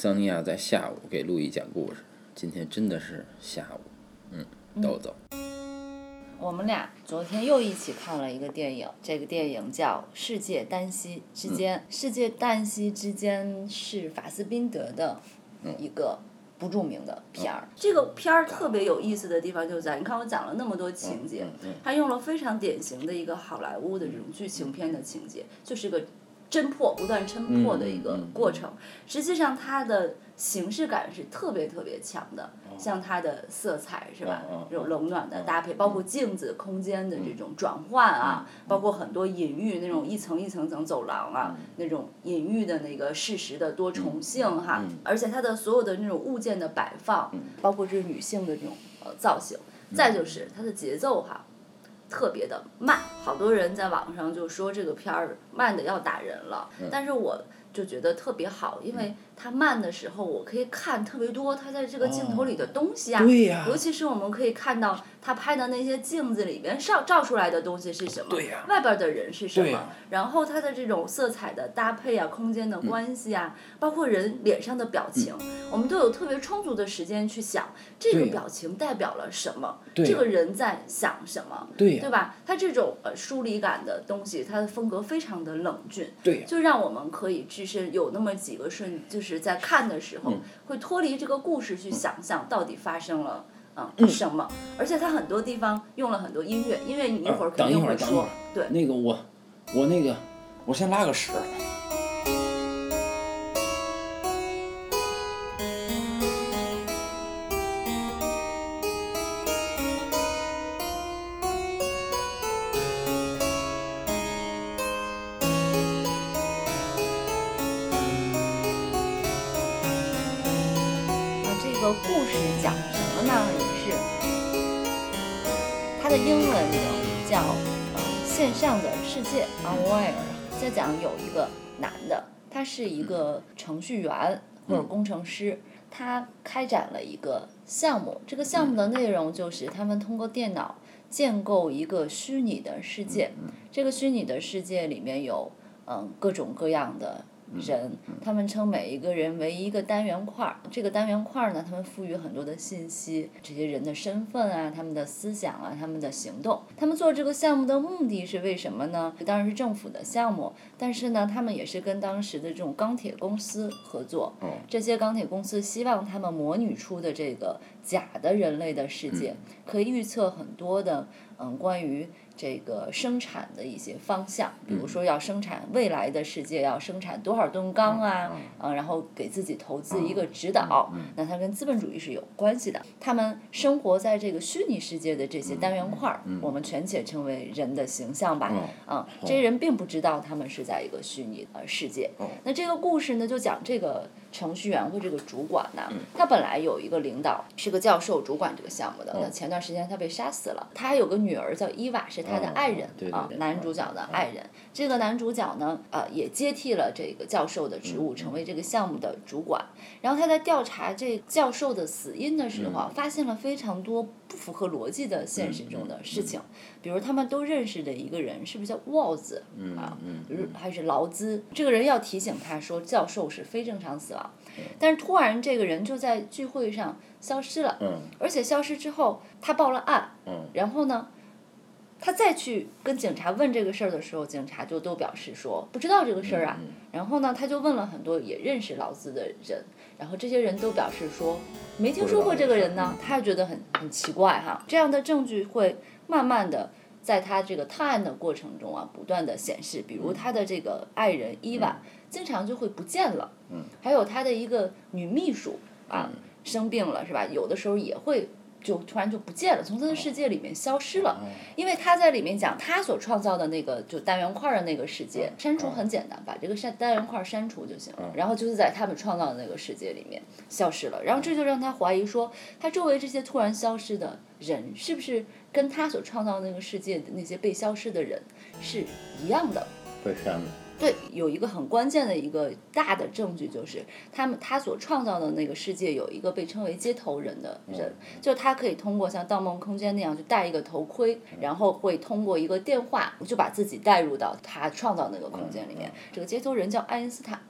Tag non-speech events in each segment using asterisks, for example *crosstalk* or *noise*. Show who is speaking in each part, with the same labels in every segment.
Speaker 1: 桑尼亚在下午给路易讲故事，今天真的是下午。嗯，豆豆，
Speaker 2: 我们俩昨天又一起看了一个电影，这个电影叫《世界旦夕之间》。世界旦夕之间是法斯宾德的一个不著名的片儿。这个片儿特别有意思的地方就在，你看我讲了那么多情节，他用了非常典型的一个好莱坞的这种剧情片的情节，就是个。侦破，不断侦破的一个过程。实际上，它的形式感是特别特别强的，像它的色彩是吧？这种冷暖的搭配，包括镜子空间的这种转换啊，包括很多隐喻那种一层一层层走廊啊，那种隐喻的那个事实的多重性哈。而且它的所有的那种物件的摆放，包括这女性的这种呃造型，再就是它的节奏哈。特别的慢，好多人在网上就说这个片儿慢的要打人了，但是我就觉得特别好，因为。它慢的时候，我可以看特别多它在这个镜头里的东西啊，尤其是我们可以看到他拍的那些镜子里边照照出来的东西是什么，外边的人是什么，然后它的这种色彩的搭配啊，空间的关系啊，包括人脸上的表情，我们都有特别充足的时间去想这个表情代表了什么，这个人在想什么，对吧？它这种呃疏离感的东西，它的风格非常的冷峻，就让我们可以置身有那么几个瞬就是。在看的时候，会脱离这个故事去想象到底发生了嗯什么，而且它很多地方用了很多音乐，因为你一会儿肯定会说，对，
Speaker 1: 那个我我那个我先拉个屎。
Speaker 2: 故事讲什么呢？也是它的英文名叫《呃线上的世界》（Online）。在讲有一个男的，他是一个程序员或者工程师，他开展了一个项目。这个项目的内容就是他们通过电脑建构一个虚拟的世界。这个虚拟的世界里面有嗯各种各样的。人，他们称每一个人为一个单元块儿。这个单元块儿呢，他们赋予很多的信息，这些人的身份啊，他们的思想啊，他们的行动。他们做这个项目的目的是为什么呢？当然是政府的项目，但是呢，他们也是跟当时的这种钢铁公司合作。这些钢铁公司希望他们模拟出的这个假的人类的世界，可以预测很多的嗯关于。这个生产的一些方向，比如说要生产未来的世界，要生产多少吨钢啊，嗯，然后给自己投资一个指导，那它跟资本主义是有关系的。他们生活在这个虚拟世界的这些单元块儿，我们全且称为人的形象吧，啊，这些人并不知道他们是在一个虚拟的世界。那这个故事呢，就讲这个。程序员或这个主管呢，他本来有一个领导是个教授，主管这个项目的。那前段时间他被杀死了。他还有个女儿叫伊娃，是他的爱人啊，男主角的爱人。这个男主角呢，呃，也接替了这个教授的职务，成为这个项目的主管。然后他在调查这教授的死因的时候，发现了非常多不符合逻辑的现实中的事情。比如他们都认识的一个人，是不是叫沃兹啊？还是劳兹？这个人要提醒他说，教授是非正常死亡。但是突然这个人就在聚会上消失了，而且消失之后他报了案，然后呢，他再去跟警察问这个事儿的时候，警察就都表示说不知道这个事儿啊。然后呢，他就问了很多也认识劳资的人，然后这些人都表示说没听说过这个人呢。他也觉得很很奇怪哈。这样的证据会慢慢的在他这个探案的过程中啊，不断的显示，比如他的这个爱人伊娃。经常就会不见了，还有他的一个女秘书啊生病了是吧？有的时候也会就突然就不见了，从他的世界里面消失了。因为他在里面讲他所创造的那个就单元块的那个世界，删除很简单，把这个删单元块删除就行了。然后就是在他们创造的那个世界里面消失了。然后这就让他怀疑说，他周围这些突然消失的人，是不是跟他所创造那个世界的那些被消失的人是一样的？
Speaker 1: 被删了。
Speaker 2: 对，有一个很关键的一个大的证据，就是他们他所创造的那个世界有一个被称为接头人的人，就他可以通过像《盗梦空间》那样，就戴一个头盔，然后会通过一个电话，就把自己带入到他创造那个空间里面。这个接头人叫爱因斯坦。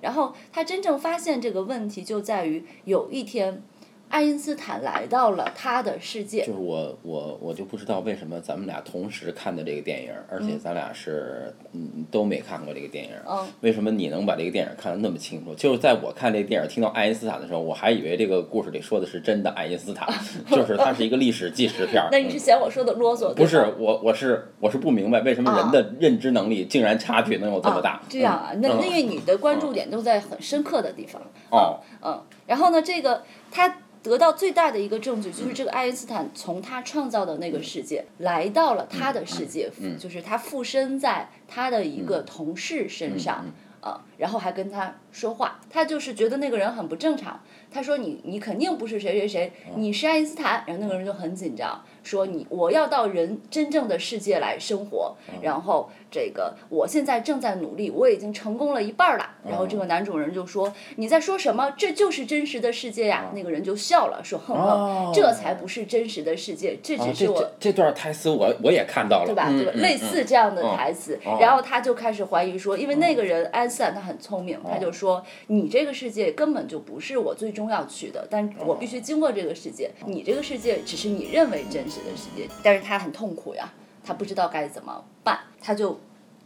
Speaker 2: 然后他真正发现这个问题就在于有一天。爱因斯坦来到了他的世界。
Speaker 1: 就是我我我就不知道为什么咱们俩同时看的这个电影，而且咱俩是嗯都没看过这个电影。
Speaker 2: 嗯。
Speaker 1: 为什么你能把这个电影看得那么清楚？就是在我看这个电影，听到爱因斯坦的时候，我还以为这个故事里说的是真的爱因斯坦，*laughs* 就是它是一个历史纪实片。*laughs*
Speaker 2: 那你是嫌我说的啰嗦？
Speaker 1: 不是，我我是我是不明白为什么人的认知能力竟然差距能有这么大。
Speaker 2: 这样啊？那因为你的关注点都在很深刻的地方。
Speaker 1: 哦。
Speaker 2: 嗯，然后呢？这个他。得到最大的一个证据就是这个爱因斯坦从他创造的那个世界来到了他的世界，就是他附身在他的一个同事身上，呃，然后还跟他说话，他就是觉得那个人很不正常。他说你你肯定不是谁谁谁，你是爱因斯坦。然后那个人就很紧张，说你我要到人真正的世界来生活，然后。这个我现在正在努力，我已经成功了一半了。然后这个男主人就说：“你在说什么？这就是真实的世界呀！”那个人就笑了，说：“哼哼，这才不是真实的世界，这只是我。”
Speaker 1: 这段台词我我也看到了，
Speaker 2: 对吧？对吧？类似这样的台词，然后他就开始怀疑说：“因为那个人安斯坦他很聪明，他就说你这个世界根本就不是我最终要去的，但我必须经过这个世界。你这个世界只是你认为真实的世界，但是他很痛苦呀。”他不知道该怎么办，他就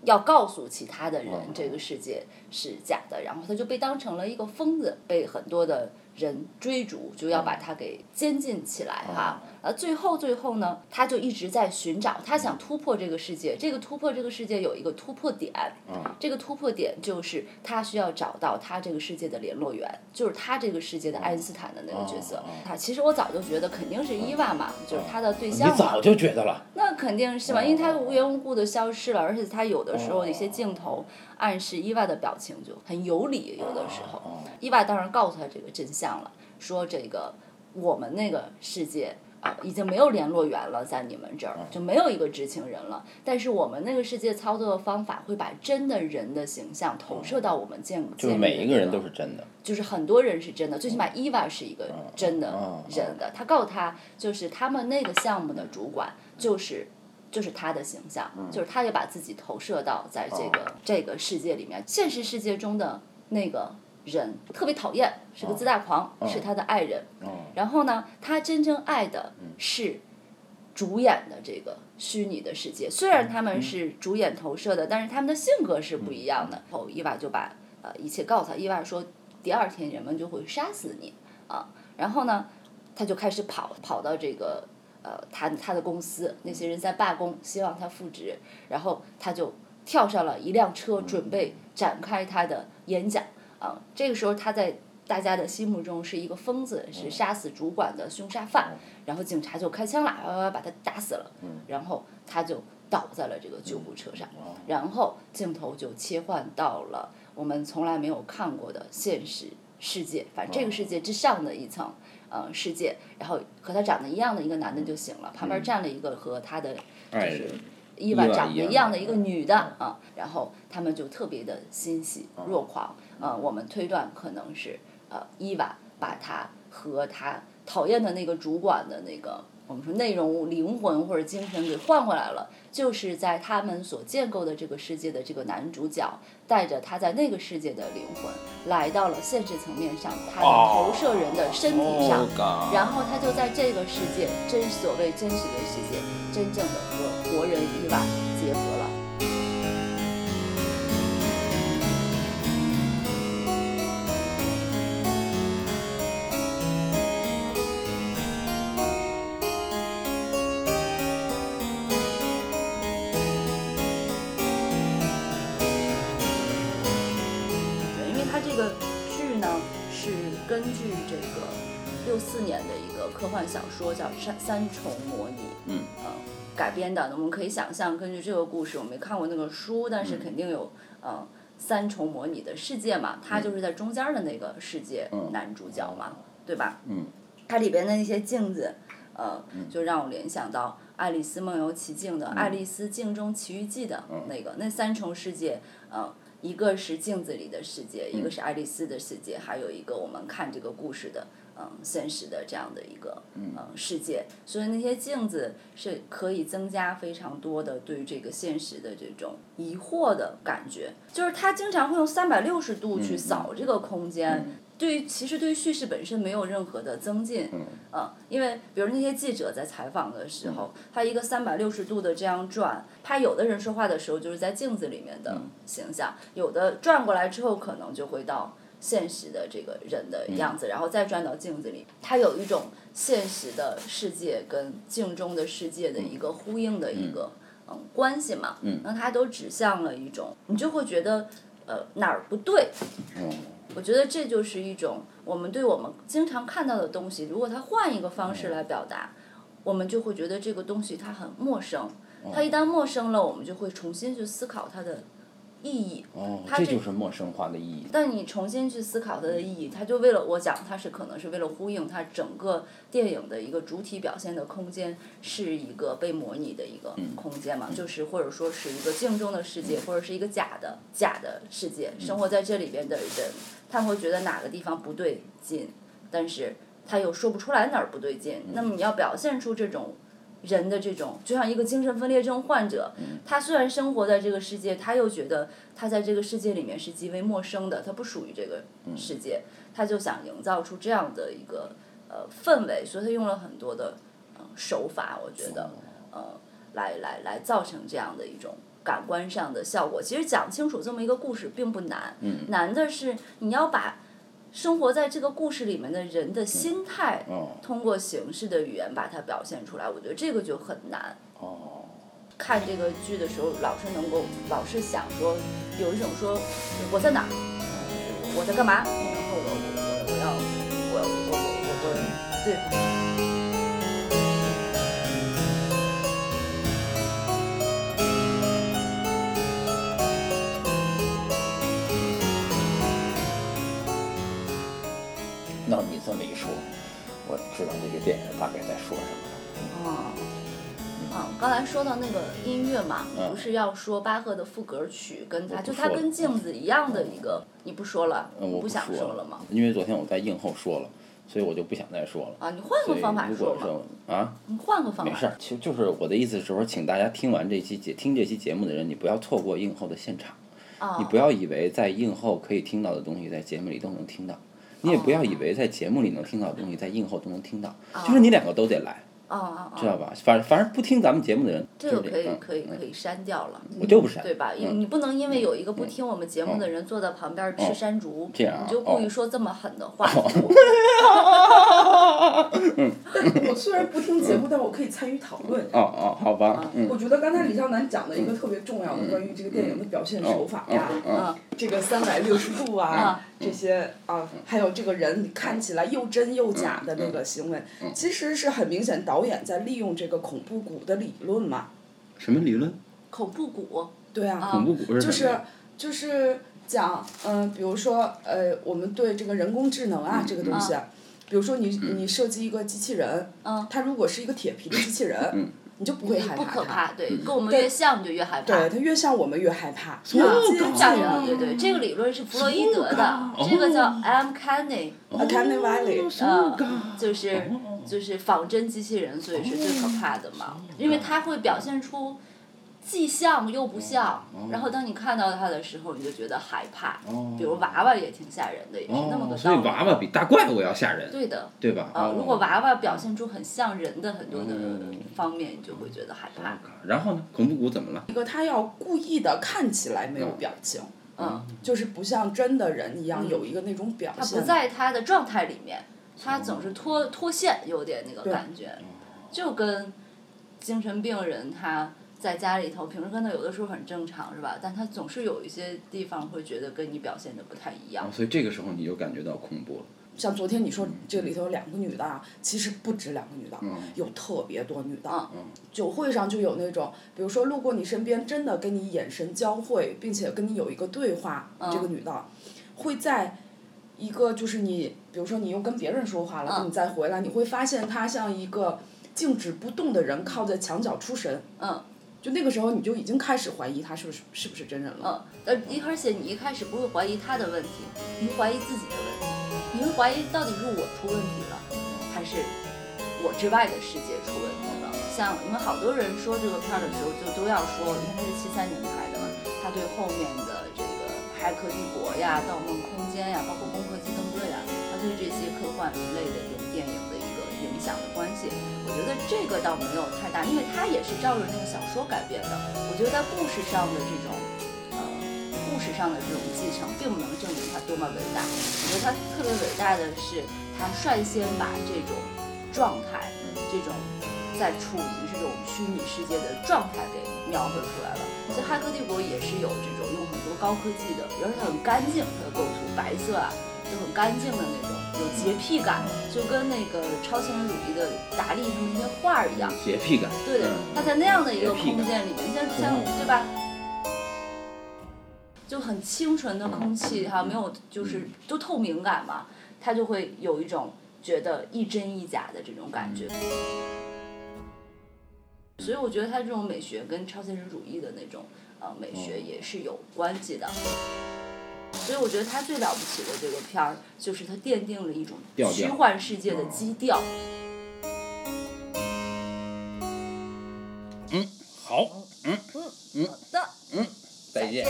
Speaker 2: 要告诉其他的人这个世界是假的，然后他就被当成了一个疯子，被很多的。人追逐就要把他给监禁起来哈，呃，最后最后呢，他就一直在寻找，他想突破这个世界，这个突破这个世界有一个突破点，这个突破点就是他需要找到他这个世界的联络员，就是他这个世界的爱因斯坦的那个角色。他其实我早就觉得肯定是伊娃嘛，就是他的对象。
Speaker 1: 你早就觉得了？
Speaker 2: 那肯定是嘛，因为他无缘无故的消失了，而且他有的时候一些镜头。暗示伊娃的表情就很有理，有的时候，伊娃当然告诉他这个真相了，说这个我们那个世界啊已经没有联络员了，在你们这儿就没有一个知情人了。但是我们那个世界操作的方法会把真的人的形象投射到我们见
Speaker 1: 就是每一个人都是真的，
Speaker 2: 就是很多人是真的，最起码伊娃是一个真的人的。他告诉他，就是他们那个项目的主管就是。就是他的形象，就是他也把自己投射到在这个这个世界里面。现实世界中的那个人特别讨厌，是个自大狂，是他的爱人。然后呢，他真正爱的是主演的这个虚拟的世界。虽然他们是主演投射的，但是他们的性格是不一样的。后伊娃就把呃一切告诉他，伊娃说第二天人们就会杀死你啊。然后呢，他就开始跑，跑到这个。呃，他他的公司那些人在罢工，希望他复职，然后他就跳上了一辆车，准备展开他的演讲。啊，这个时候他在大家的心目中是一个疯子，是杀死主管的凶杀犯。然后警察就开枪了，把他打死了。然后他就倒在了这个救护车上。然后镜头就切换到了我们从来没有看过的现实世界，反正这个世界之上的一层。呃，世界，然后和他长得一样的一个男的就醒了，旁边站了一个和他的就是伊娃长得一样的一个女的啊，然后他们就特别的欣喜若狂，呃，我们推断可能是呃伊娃把他和他讨厌的那个主管的那个。我们说内容、灵魂或者精神给换回来了，就是在他们所建构的这个世界的这个男主角，带着他在那个世界的灵魂，来到了现实层面上，他的投射人的身体上，然后他就在这个世界，真所谓真实的世界，真正的和活人伊娃结合了。根据这个六四年的一个科幻小说叫《三三重模拟》，
Speaker 1: 嗯，
Speaker 2: 呃，改编的。我们可以想象，根据这个故事，我没看过那个书，但是肯定有呃三重模拟的世界嘛。他就是在中间的那个世界男主角嘛，对吧？
Speaker 1: 嗯。
Speaker 2: 它里边的那些镜子，呃，就让我联想到《爱丽丝梦游奇境》的《爱丽丝镜中奇遇记》的那个那三重世界，呃。一个是镜子里的世界，一个是爱丽丝的世界，还有一个我们看这个故事的嗯现实的这样的一个嗯世界。所以那些镜子是可以增加非常多的对这个现实的这种疑惑的感觉，就是他经常会用三百六十度去扫这个空间。对于其实对于叙事本身没有任何的增进，嗯，因为比如那些记者在采访的时候，他一个三百六十度的这样转，他有的人说话的时候就是在镜子里面的形象，有的转过来之后可能就会到现实的这个人的样子，然后再转到镜子里，他有一种现实的世界跟镜中的世界的一个呼应的一个嗯关系嘛，那它都指向了一种，你就会觉得呃哪儿不对。我觉得这就是一种我们对我们经常看到的东西，如果他换一个方式来表达，我们就会觉得这个东西它很陌生。它一旦陌生了，我们就会重新去思考它的。意义，
Speaker 1: 这就是陌生化的意义。
Speaker 2: 但你重新去思考它的意义，它就为了我讲，它是可能是为了呼应它整个电影的一个主体表现的空间，是一个被模拟的一个空间嘛？就是或者说是一个镜中的世界，或者是一个假的假的世界。生活在这里边的人，他会觉得哪个地方不对劲，但是他又说不出来哪儿不对劲。那么你要表现出这种。人的这种就像一个精神分裂症患者，他虽然生活在这个世界，他又觉得他在这个世界里面是极为陌生的，他不属于这个世界，他就想营造出这样的一个呃氛围，所以他用了很多的手法，我觉得呃来来来造成这样的一种感官上的效果。其实讲清楚这么一个故事并不难，难的是你要把。生活在这个故事里面的人的心态，通过形式的语言把它表现出来，我觉得这个就很难。哦看这个剧的时候，老是能够，老是想说，有一种说我在哪儿，我在干嘛，然后我我我要我我我我对。
Speaker 1: 这么一说，我知道这个电影大概在说什么
Speaker 2: 了。哦，嗯，刚才说到那个音乐嘛，不是要说巴赫的赋格曲，跟他就他跟镜子一样的一个，你不说了？
Speaker 1: 我
Speaker 2: 不想
Speaker 1: 说
Speaker 2: 了吗？
Speaker 1: 因为昨天我在映后说了，所以我就不想再说了。啊，
Speaker 2: 你换个方法说说。
Speaker 1: 啊，
Speaker 2: 你换个方法。
Speaker 1: 没事儿，就就是我的意思是说，请大家听完这期节听这期节目的人，你不要错过映后的现场。你不要以为在映后可以听到的东西，在节目里都能听到。你也不要以为在节目里能听到的东西，在映后都能听到，就是你两个都得来。知道吧？反反正不听咱们节目的人，
Speaker 2: 这个可以可以可以删掉了。
Speaker 1: 我就不删，
Speaker 2: 对吧？因你不能因为有一个不听我们节目的人坐在旁边吃山竹，你就故意说这么狠的话。*laughs* *laughs* *laughs*
Speaker 3: 我虽然不听节目，但我可以参与讨论。
Speaker 1: 哦哦，好吧。
Speaker 3: 我觉得刚才李笑南讲的一个特别重要的关于这个电影的表现手法呀，这个三百六十度啊，*laughs* 这些啊，还有这个人看起来又真又假的那个行为，其实是很明显导。导演在利用这个恐怖谷的理论嘛？
Speaker 1: 什么理论？
Speaker 2: 恐怖谷。
Speaker 3: 对啊。
Speaker 1: 恐怖谷是
Speaker 3: 就是就是讲嗯，比如说呃，我们对这个人工智能啊这个东西，比如说你你设计一个机器人，它如果是一个铁皮的机器人。你就不会害
Speaker 2: 怕不可怕，对，跟我们越像你就越害怕。
Speaker 3: 对，它越像我们越害怕。
Speaker 2: 哦，对对，这个理论是弗洛伊德的，这个叫 M. c a n n y
Speaker 3: c a n n y Valley，
Speaker 2: 嗯，就是就是仿真机器人，所以是最可怕的嘛，因为它会表现出。既像又不像，然后当你看到它的时候，你就觉得害怕。比如娃娃也挺吓人的，也是那么个道理。
Speaker 1: 所以娃娃比大怪物要吓人。
Speaker 2: 对的。
Speaker 1: 对吧？
Speaker 2: 啊，如果娃娃表现出很像人的很多的方面，你就会觉得害怕。
Speaker 1: 然后呢？恐怖谷怎么了？
Speaker 3: 一个他要故意的看起来没有表情，嗯，就是不像真的人一样有一个那种表
Speaker 2: 现。他不在他的状态里面，他总是脱脱线，有点那个感觉，就跟精神病人他。在家里头，平时跟他有的时候很正常，是吧？但他总是有一些地方会觉得跟你表现的不太一样。
Speaker 1: 所以这个时候你就感觉到恐怖了。
Speaker 3: 像昨天你说这里头有两个女的，其实不止两个女的，有特别多女的。酒会上就有那种，比如说路过你身边，真的跟你眼神交汇，并且跟你有一个对话，这个女的会在一个就是你，比如说你又跟别人说话了，你再回来，你会发现她像一个静止不动的人，靠在墙角出神。就那个时候你就已经开始怀疑他是不是是不是真人
Speaker 2: 了。嗯，呃，而且你一开始不会怀疑他的问题，你会怀疑自己的问题，你会怀疑到底是我出问题了，还是我之外的世界出问题了？像你们好多人说这个片儿的时候，就都要说，因为它是七三年拍的嘛，他对后面的这个《骇客帝国》呀、《盗梦空间》呀，包括《攻壳机动队》啊，他对这些科幻类的这种电影的。影响的关系，我觉得这个倒没有太大，因为它也是照着那个小说改编的。我觉得在故事上的这种，呃，故事上的这种继承，并不能证明它多么伟大。我觉得它特别伟大的是，它率先把这种状态，这种在处于这种虚拟世界的状态给描绘出来了。所以《骇客帝国》也是有这种用很多高科技的，而且它很干净，它的构图白色啊，就很干净的那种。有洁癖感，就跟那个超现实主义的达利他们那些画儿一样。
Speaker 1: 洁癖感。
Speaker 2: 对的，他在那样的一个空间里面，像像对吧？就很清纯的空气哈，没有就是都透明感嘛，他就会有一种觉得一真一假的这种感觉。所以我觉得他这种美学跟超现实主义的那种呃美学也是有关系的。所以我觉得他最了不起的这个片儿，就是他奠定了一种虚幻世界的基调。
Speaker 1: 嗯，好，
Speaker 2: 嗯嗯，好的，
Speaker 1: 嗯，再见。